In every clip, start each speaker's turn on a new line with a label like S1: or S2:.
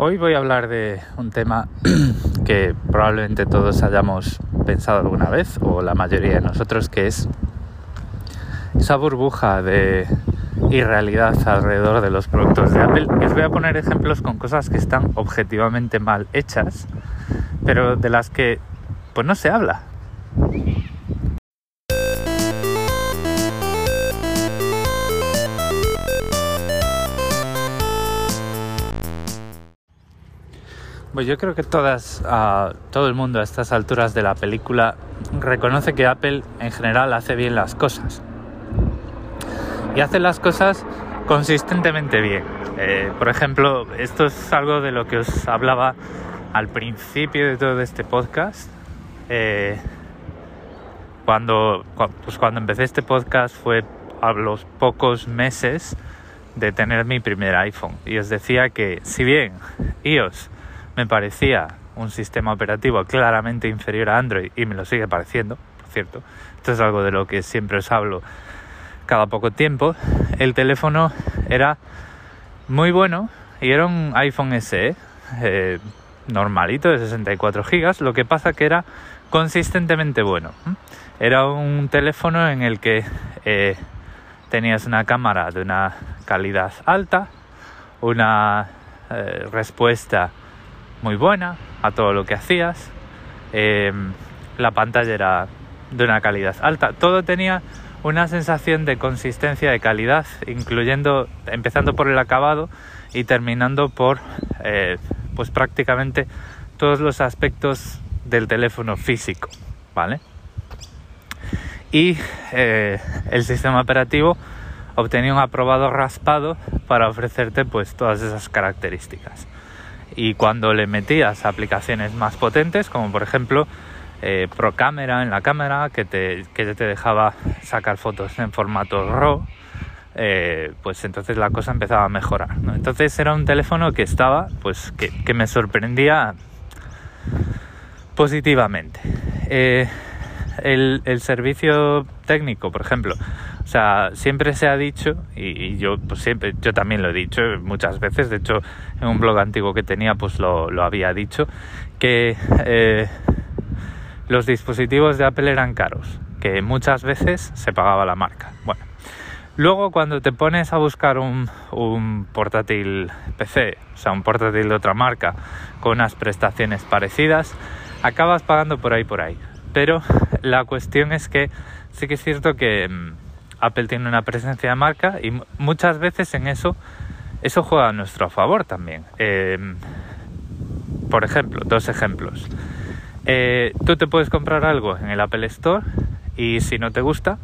S1: Hoy voy a hablar de un tema que probablemente todos hayamos pensado alguna vez, o la mayoría de nosotros, que es esa burbuja de irrealidad alrededor de los productos de Apple. Os voy a poner ejemplos con cosas que están objetivamente mal hechas, pero de las que pues no se habla. Pues yo creo que todas, todo el mundo a estas alturas de la película reconoce que Apple en general hace bien las cosas. Y hace las cosas consistentemente bien. Eh, por ejemplo, esto es algo de lo que os hablaba al principio de todo este podcast. Eh, cuando, pues cuando empecé este podcast fue a los pocos meses de tener mi primer iPhone. Y os decía que si bien iOS me parecía un sistema operativo claramente inferior a Android y me lo sigue pareciendo, por cierto. Esto es algo de lo que siempre os hablo cada poco tiempo. El teléfono era muy bueno y era un iPhone SE eh, normalito de 64 GB. Lo que pasa que era consistentemente bueno. Era un teléfono en el que eh, tenías una cámara de una calidad alta, una eh, respuesta muy buena a todo lo que hacías. Eh, la pantalla era de una calidad alta. Todo tenía una sensación de consistencia de calidad, incluyendo, empezando por el acabado y terminando por, eh, pues prácticamente todos los aspectos del teléfono físico, ¿vale? Y eh, el sistema operativo obtenía un aprobado raspado para ofrecerte pues todas esas características y cuando le metías aplicaciones más potentes, como por ejemplo eh, Pro Camera en la cámara, que te, que te dejaba sacar fotos en formato RAW, eh, pues entonces la cosa empezaba a mejorar. Entonces era un teléfono que estaba, pues que, me sorprendía positivamente. Eh, el, el, servicio técnico, por ejemplo, o sea, siempre se ha dicho, y, yo pues siempre, yo también lo he dicho muchas veces, de hecho en un blog antiguo que tenía pues lo, había dicho, que eh, los dispositivos de Apple eran caros, que muchas veces se pagaba la marca. Bueno, luego cuando te pones a buscar un, un portátil PC, o sea, un portátil de otra marca, con unas prestaciones parecidas, acabas pagando por ahí por ahí. Pero la cuestión es que sí que es cierto que mm, Apple tiene una presencia de marca y muchas veces en eso eso juega a nuestro favor también. Em, por ejemplo, dos ejemplos. Eh, tú te puedes comprar algo en el Apple Store y si no te gusta,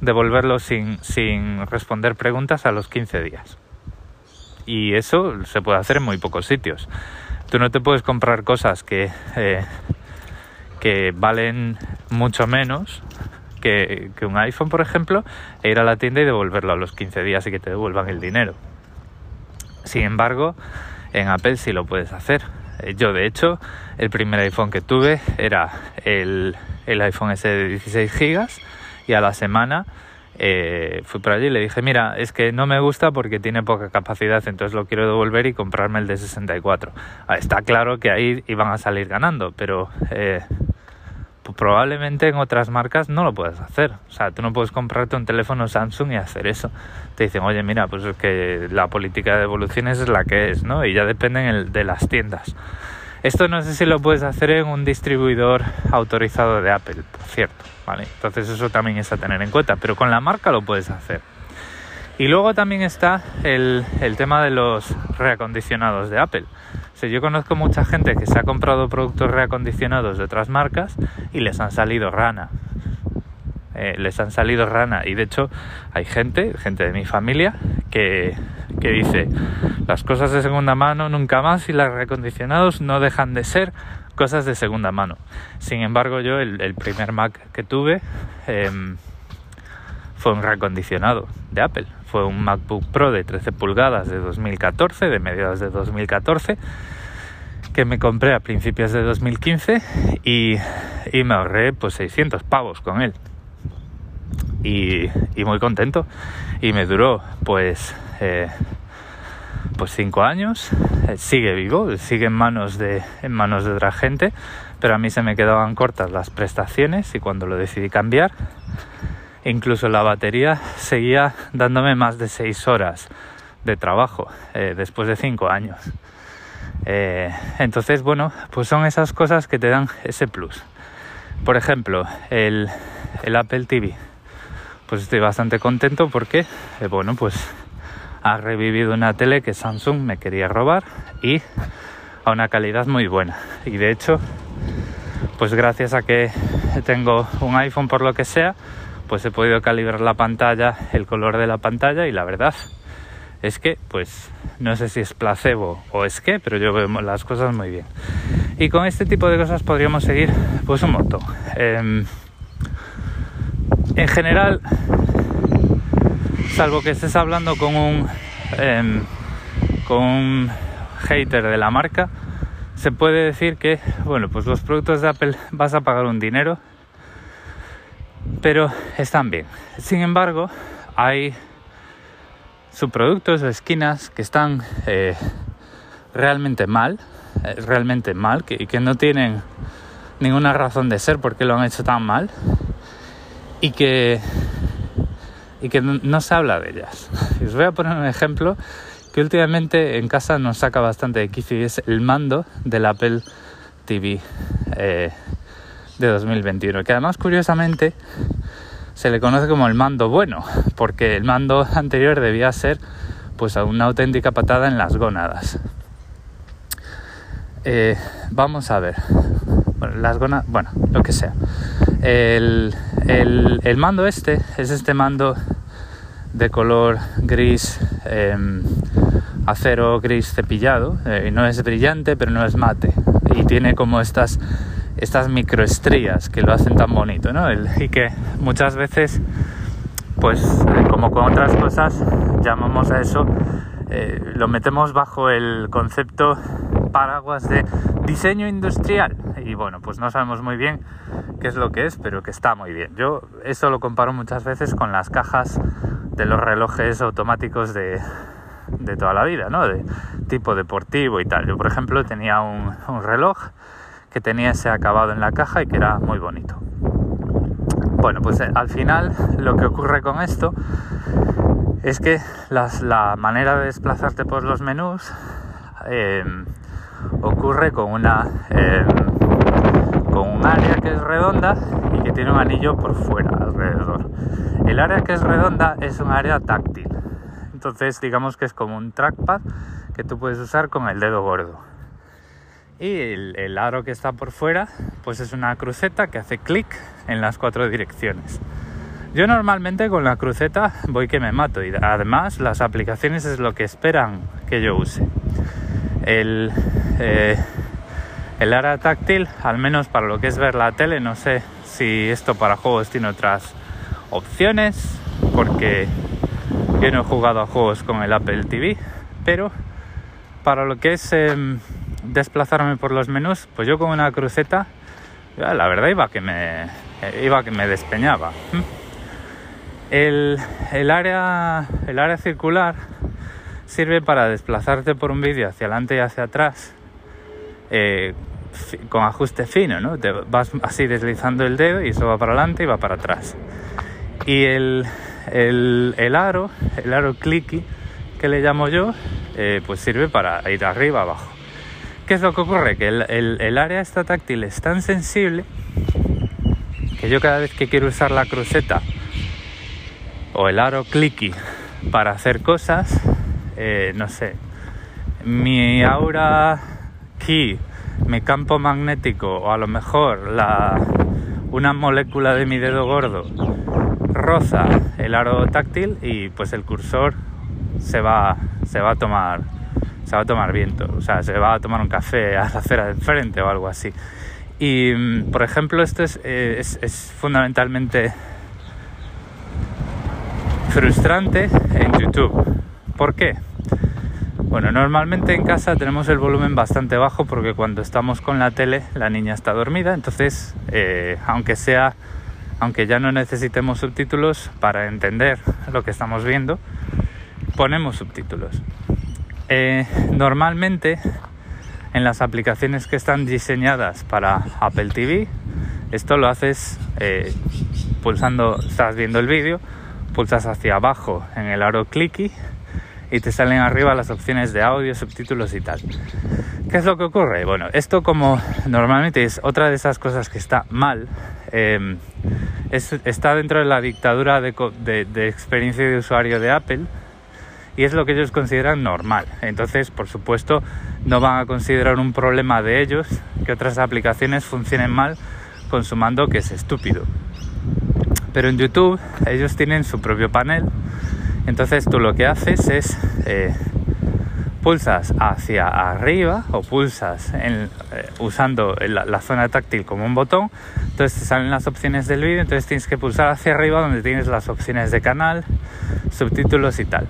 S1: devolverlo sin, sin responder preguntas a los 15 días. Y eso se puede hacer en muy pocos sitios. Tú no te puedes comprar cosas que, eh, que valen mucho menos que, un iPhone, por ejemplo, e ir a la tienda y devolverlo a los 15 días y que te devuelvan el dinero. Sin embargo, en Apple sí lo puedes hacer. Eh, yo, de hecho, el primer iPhone que tuve era el, iPhone S de 16 GB y a la semana eh, fui por allí y le dije, mira, es que no me gusta porque tiene poca capacidad, entonces lo quiero devolver y comprarme el de 64. Ah, está claro que ahí iban a salir ganando, pero eh, pues probablemente en otras marcas no lo puedes hacer. O sea, tú no puedes comprarte un teléfono Samsung y hacer eso. Te dicen, oye, mira, pues es que la política de devoluciones es la que es, ¿no? Y ya dependen de las tiendas. Esto no sé si lo puedes hacer en un distribuidor autorizado de Apple, por cierto, ¿vale? Entonces eso también es a tener en cuenta, pero con la marca lo puedes hacer. Y luego también está el, el tema de los reacondicionados de Apple. O yo conozco mucha gente que se ha comprado productos reacondicionados de otras marcas y les han salido rana. Eh, les han salido rana. Y de hecho hay gente, gente de mi familia, que, que dice, las cosas de segunda mano nunca más y los reacondicionados no dejan de ser cosas de segunda mano. Sin embargo, yo el, primer Mac que tuve em, fue un reacondicionado de Apple. Fue un MacBook Pro de 13 pulgadas de 2014, de mediados de 2014, que me compré a principios de 2015 y, me ahorré pues 600 pavos con él. Y, muy contento. Y me duró pues... Eh, pues cinco años, eh, sigue vivo, sigue en manos de en manos de otra gente, pero a mí se me quedaban cortas las prestaciones y cuando lo decidí cambiar, incluso la batería seguía dándome más de seis horas de trabajo eh, después de cinco años. Eh, entonces, bueno, pues son esas cosas que te dan ese plus. Por ejemplo, el, el Apple TV. Pues estoy bastante contento porque, eh, bueno, pues ha revivido una tele que Samsung me quería robar y a una calidad muy buena. Y de hecho, pues gracias a que tengo un iPhone por lo que sea, pues he podido calibrar la pantalla, el color de la pantalla y la verdad es que, pues, no sé si es placebo o es que, pero yo veo las cosas muy bien. Y con este tipo de cosas podríamos seguir, pues, un montón. Em, en general, salvo que estés hablando con un, em, con un hater de la marca, se puede decir que, bueno, pues los productos de Apple vas a pagar un dinero, pero están bien. Sin embargo, hay subproductos o esquinas que están eh, realmente mal, eh, realmente mal, que, que no tienen ninguna razón de ser porque lo han hecho tan mal y que, y que no, se habla de ellas. os voy a poner un ejemplo que últimamente en casa nos saca bastante de quicio es el mando del Apple TV eh, de 2021, que además curiosamente se le conoce como el mando bueno, porque el mando anterior debía ser pues una auténtica patada en las gónadas. Eh, vamos a ver. Bueno, las gónadas, bueno, lo que sea. El, mando este es este mando de color gris, em, acero gris cepillado. Eh, no es brillante, pero no es mate. Y tiene como estas estas microestrías que lo hacen tan bonito, ¿no? y que muchas veces, pues como con otras cosas, llamamos a eso, eh, lo metemos bajo el concepto paraguas de diseño industrial. Y bueno, pues no sabemos muy bien qué es lo que es, pero que está muy bien. Yo esto lo comparo muchas veces con las cajas de los relojes automáticos de, de toda la vida, ¿no? De tipo deportivo y tal. Yo, por ejemplo, tenía un reloj que tenía ese acabado en la caja y que era muy bonito. Bueno, pues eh, al final lo que ocurre con esto es que la manera de desplazarte por los menús em, ocurre con una em, con un área que es redonda y que tiene un anillo por fuera alrededor. El área que es redonda es un área táctil. Entonces digamos que es como un trackpad que tú puedes usar con el dedo gordo y el, aro que está por fuera pues es una cruceta que hace clic en las cuatro direcciones. Yo normalmente con la cruceta voy que me mato y además las aplicaciones es lo que esperan que yo use. El, eh, el área táctil, al menos para lo que es ver la tele, no sé si esto para juegos tiene otras opciones, porque yo no he jugado a juegos con el Apple TV, pero para lo que es em, desplazarme por los menús, pues yo con una cruceta, la verdad iba que me, iba que me despeñaba. El, área, el área circular sirve para desplazarte por un vídeo hacia adelante y hacia atrás eh, con ajuste fino, ¿no? Te vas así deslizando el dedo y eso va para adelante y va para atrás. Y el, el, aro, el aro clicky que le llamo yo, eh, pues sirve para ir arriba abajo. ¿Qué es lo que ocurre? Que el, área esta táctil es tan sensible que yo cada vez que quiero usar la cruceta o el aro clicky para hacer cosas, eh, no sé, mi aura key, mi campo magnético o a lo mejor la, una molécula de mi dedo gordo roza el aro táctil y pues el cursor se va, se va a tomar se va a tomar viento, o sea, se va a tomar un café a la acera de enfrente o algo así. Y, mm, por ejemplo, esto eh, es, fundamentalmente frustrante en YouTube. ¿Por qué? Bueno, normalmente en casa tenemos el volumen bastante bajo porque cuando estamos con la tele la niña está dormida, entonces eh, aunque sea, aunque ya no necesitemos subtítulos para entender lo que estamos viendo, ponemos subtítulos. Eh, normalmente en las aplicaciones que están diseñadas para Apple TV, esto lo haces eh, pulsando, estás viendo el vídeo, pulsas hacia abajo en el aro clicky y te salen arriba las opciones de audio, subtítulos y tal. ¿Qué es lo que ocurre? Bueno, esto como normalmente es otra de esas cosas que está mal, em, está dentro de la dictadura de, de experiencia de usuario de Apple y es lo que ellos consideran normal. Entonces, por supuesto, no van a considerar un problema de ellos que otras aplicaciones funcionen mal con su mando que es estúpido. Pero en YouTube ellos tienen su propio panel, entonces tú lo que haces es eh, pulsas hacia arriba o pulsas eh, usando la, zona táctil como un botón, entonces te salen las opciones del vídeo, entonces tienes que pulsar hacia arriba donde tienes las opciones de canal, subtítulos y tal.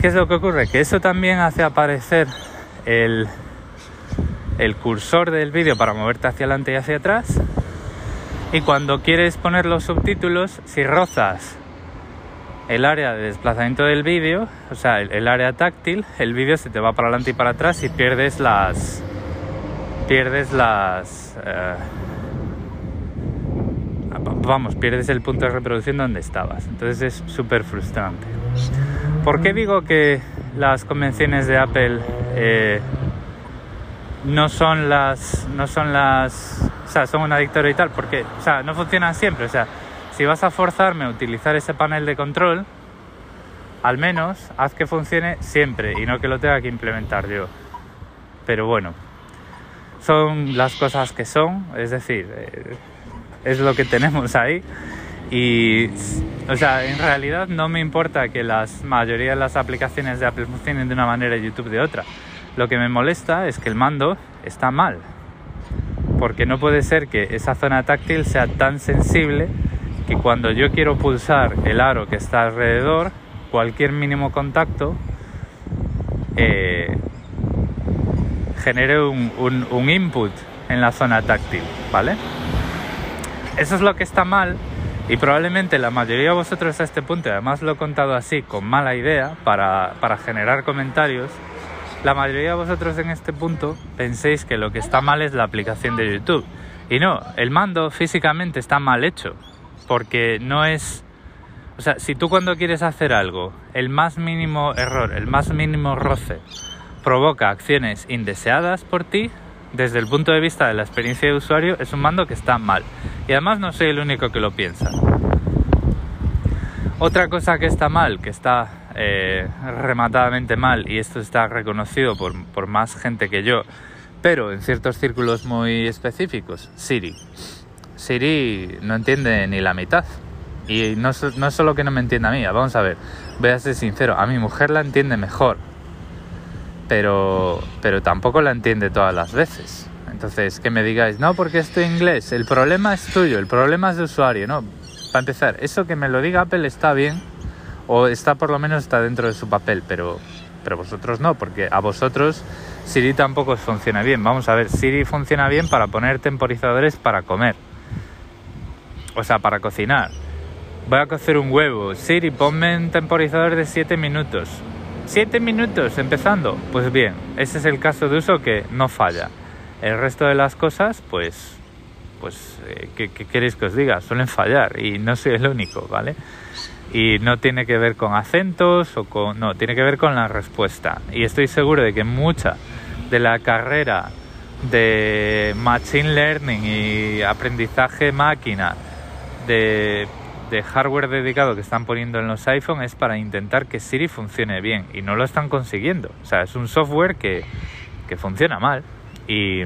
S1: ¿Qué es lo que ocurre? Que eso también hace aparecer el, cursor del vídeo para moverte hacia adelante y hacia atrás. Y cuando quieres poner los subtítulos, si rozas el área de desplazamiento del vídeo, o sea, el, área táctil, el vídeo se te va para adelante y para atrás y pierdes las. Pierdes las. Eh, vamos, pierdes el punto de reproducción donde estabas. Entonces es súper frustrante. ¿Por qué digo que las convenciones de Apple eh, no son las, no son las, o sea, son una victoria y tal? Porque, o sea, no funcionan siempre. O sea, si vas a forzarme a utilizar ese panel de control, al menos haz que funcione siempre y no que lo tenga que implementar yo. Pero bueno, son las cosas que son, es decir, eh, es lo que tenemos ahí. Y, o sea, en realidad no me importa que la mayoría de las aplicaciones de Apple funcionen de una manera y YouTube de otra. Lo que me molesta es que el mando está mal. Porque no puede ser que esa zona táctil sea tan sensible que cuando yo quiero pulsar el aro que está alrededor, cualquier mínimo contacto eh, genere un, un input en la zona táctil, ¿vale? Eso es lo que está mal y probablemente la mayoría de vosotros a este punto, además lo he contado así, con mala idea, para, generar comentarios, la mayoría de vosotros en este punto penséis que lo que está mal es la aplicación de YouTube. Y no, el mando físicamente está mal hecho, porque no es... O sea, si tú cuando quieres hacer algo, el más mínimo error, el más mínimo roce, provoca acciones indeseadas por ti, desde el punto de vista de la experiencia de usuario, es un mando que está mal. Y además no soy el único que lo piensa. Otra cosa que está mal, que está eh, rematadamente mal, y esto está reconocido por, por más gente que yo, pero en ciertos círculos muy específicos, Siri. Siri no entiende ni la mitad. Y no, no es solo que no me entienda a mí, vamos a ver, voy a ser sincero, a mi mujer la entiende mejor pero, pero tampoco la entiende todas las veces. Entonces, que me digáis, no, porque estoy inglés, el problema es tuyo, el problema es de usuario, no. Para empezar, eso que me lo diga Apple está bien, o está por lo menos está dentro de su papel, pero, pero vosotros no, porque a vosotros Siri tampoco funciona bien. Vamos a ver, Siri funciona bien para poner temporizadores para comer, o sea, para cocinar. Voy a cocer un huevo, Siri, ponme un temporizador de 7 minutos. Siete minutos empezando. Pues bien, ese es el caso de uso que no falla. El resto de las cosas, pues, pues, eh, ¿qué, queréis que os diga? Suelen fallar y no soy el único, ¿vale? Y no tiene que ver con acentos o con... No, tiene que ver con la respuesta. Y estoy seguro de que mucha de la carrera de Machine Learning y aprendizaje máquina de de hardware dedicado que están poniendo en los iPhone es para intentar que Siri funcione bien y no lo están consiguiendo. O sea, es un software que, que funciona mal y,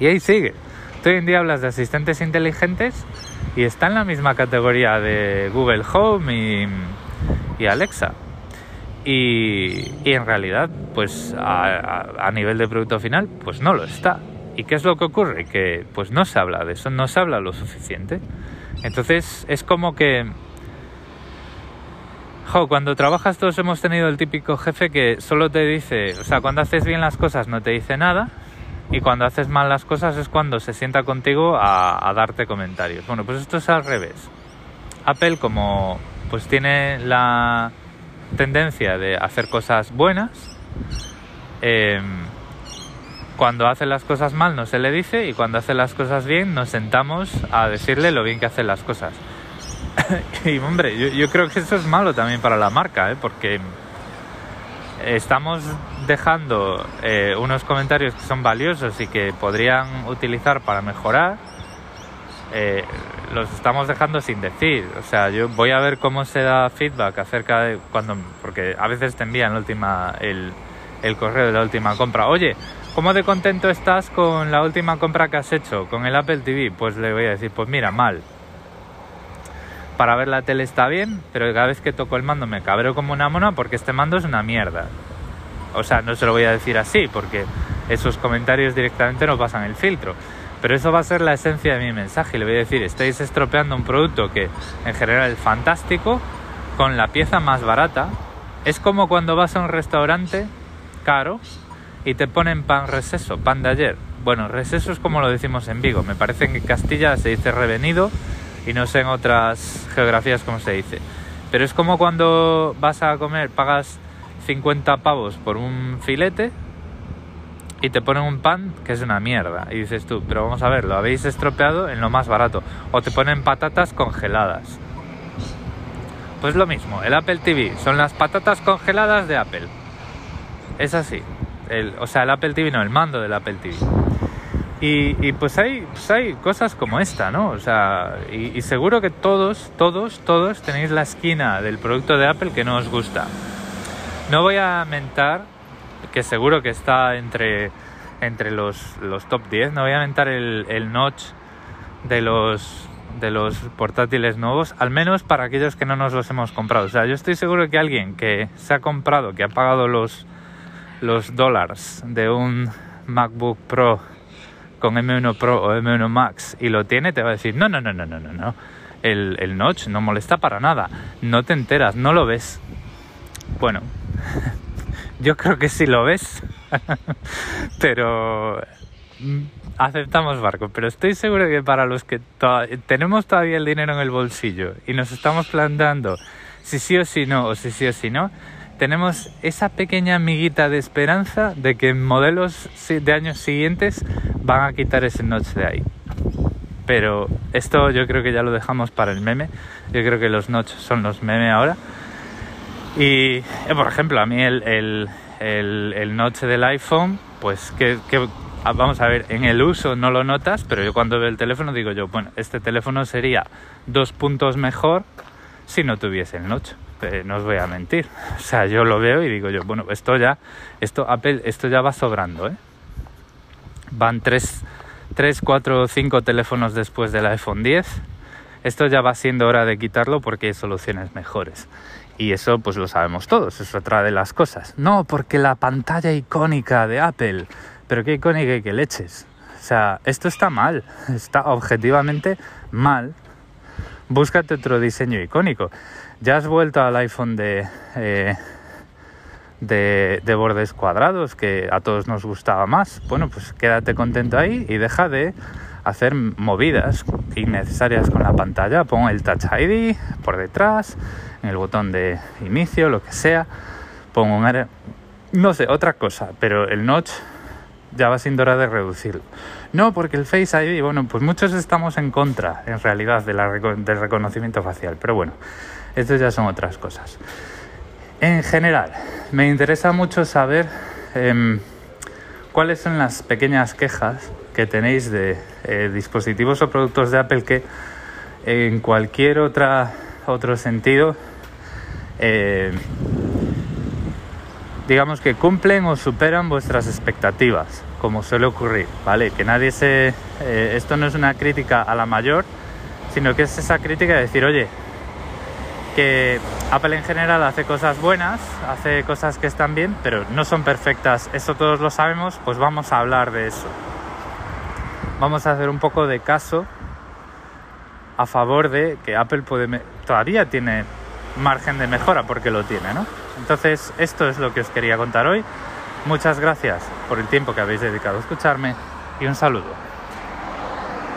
S1: y ahí sigue. hoy en día hablas de asistentes inteligentes y está en la misma categoría de Google Home y, y Alexa. Y, y, en realidad, pues a, a, nivel de producto final, pues no lo está. ¿Y qué es lo que ocurre? Que pues no se habla de eso, no se habla lo suficiente. Entonces es como que... Cuando trabajas todos hemos tenido el típico jefe que solo te dice, o sea, cuando haces bien las cosas no te dice nada y cuando haces mal las cosas es cuando se sienta contigo a, darte comentarios. Bueno, pues esto es al revés. Apple como pues tiene la tendencia de hacer cosas buenas. Em, cuando hace las cosas mal no se le dice y cuando hace las cosas bien nos sentamos a decirle lo bien que hace las cosas. y hombre, yo, creo que eso es malo también para la marca, ¿eh? porque estamos dejando eh, unos comentarios que son valiosos y que podrían utilizar para mejorar. Eh, los estamos dejando sin decir. O sea, yo voy a ver cómo se da feedback acerca de cuando, porque a veces te envían la última, el, el correo de la última compra. Oye, ¿cómo de contento estás con la última compra que has hecho con el Apple TV? Pues le voy a decir, pues mira, mal. Para ver la tele está bien, pero cada vez que toco el mando me cabreo como una mona porque este mando es una mierda. O sea, no se lo voy a decir así porque esos comentarios directamente no pasan el filtro pero eso va a ser la esencia de mi mensaje. Le voy a decir, estáis estropeando un producto que en general es fantástico con la pieza más barata. Es como cuando vas a un restaurante caro y te ponen pan reseso, pan de ayer. Bueno, reseso es como lo decimos en Vigo. Me parece que en Castilla se dice revenido y no sé en otras geografías cómo se dice. Pero es como cuando vas a comer, pagas 50 pavos por un filete y te ponen un pan que es una mierda. Y dices tú, pero vamos a ver, lo habéis estropeado en lo más barato. O te ponen patatas congeladas. Pues lo mismo, el Apple TV son las patatas congeladas de Apple. Es así. El, o sea, el Apple TV no, el mando del Apple TV. Y, pues, hay, pues hay cosas como esta, ¿no? O sea, y, y seguro que todos, todos, todos tenéis la esquina del producto de Apple que no os gusta. No voy a mentar que seguro que está entre, entre los, los top 10. No voy a aventar el, el notch de los, de los portátiles nuevos, al menos para aquellos que no nos los hemos comprado. O sea, yo estoy seguro que alguien que se ha comprado, que ha pagado los, los dólares de un MacBook Pro con M1 Pro o M1 Max y lo tiene, te va a decir, no, no, no, no, no, no, no. El, el notch no molesta para nada. No te enteras, no lo ves. Bueno, yo creo que sí lo ves, pero mm, aceptamos barco. Pero estoy seguro que para los que tenemos todavía el dinero en el bolsillo y nos estamos planteando si sí o si no, o si sí o si no, tenemos esa pequeña amiguita de esperanza de que modelos de años siguientes van a quitar ese notch de ahí. Pero esto yo creo que ya lo dejamos para el meme. Yo creo que los notch son los meme ahora. Y, eh, por ejemplo, a mí el, el, el, noche del iPhone, pues que, ah, vamos a ver, en el uso no lo notas, pero yo cuando veo el teléfono digo yo, bueno, este teléfono sería dos puntos mejor si no tuviese el notch. No os voy a mentir. O sea, yo lo veo y digo yo, bueno, esto ya, esto Apple, esto ya va sobrando, ¿eh? Van 3, 3 4, 5 teléfonos después del iPhone 10. Esto ya va siendo hora de quitarlo porque hay soluciones mejores. Y eso pues lo sabemos todos, es otra de las cosas. No, porque la pantalla icónica de Apple, pero qué icónica y qué leches. O sea, esto está mal, está objetivamente mal. Búscate otro diseño icónico. Ya has vuelto al iPhone de, eh, de, de, bordes cuadrados, que a todos nos gustaba más. Bueno, pues quédate contento ahí y deja de hacer movidas innecesarias con la pantalla. Pon el Touch ID por detrás, en el botón de inicio, lo que sea. Pongo un No sé, otra cosa, pero el notch ya va siendo hora de reducirlo. No, porque el Face ID, bueno, pues muchos estamos en contra, en realidad, de la, del reconocimiento facial. Pero bueno, estas ya son otras cosas. En general, me interesa mucho saber em, cuáles son las pequeñas quejas que tenéis de eh, dispositivos o productos de Apple que en cualquier otra, otro sentido eh, digamos que cumplen o superan vuestras expectativas, como suele ocurrir, ¿vale? Que nadie se... Eh, esto no es una crítica a la mayor, sino que es esa crítica de decir, oye, que Apple en general hace cosas buenas, hace cosas que están bien, pero no son perfectas, eso todos lo sabemos, pues vamos a hablar de eso. Vamos a hacer un poco de caso a favor de que Apple todavía tiene margen de mejora porque lo tiene, ¿no? Entonces, esto es lo que os quería contar hoy. Muchas gracias por el tiempo que habéis dedicado a escucharme y un saludo.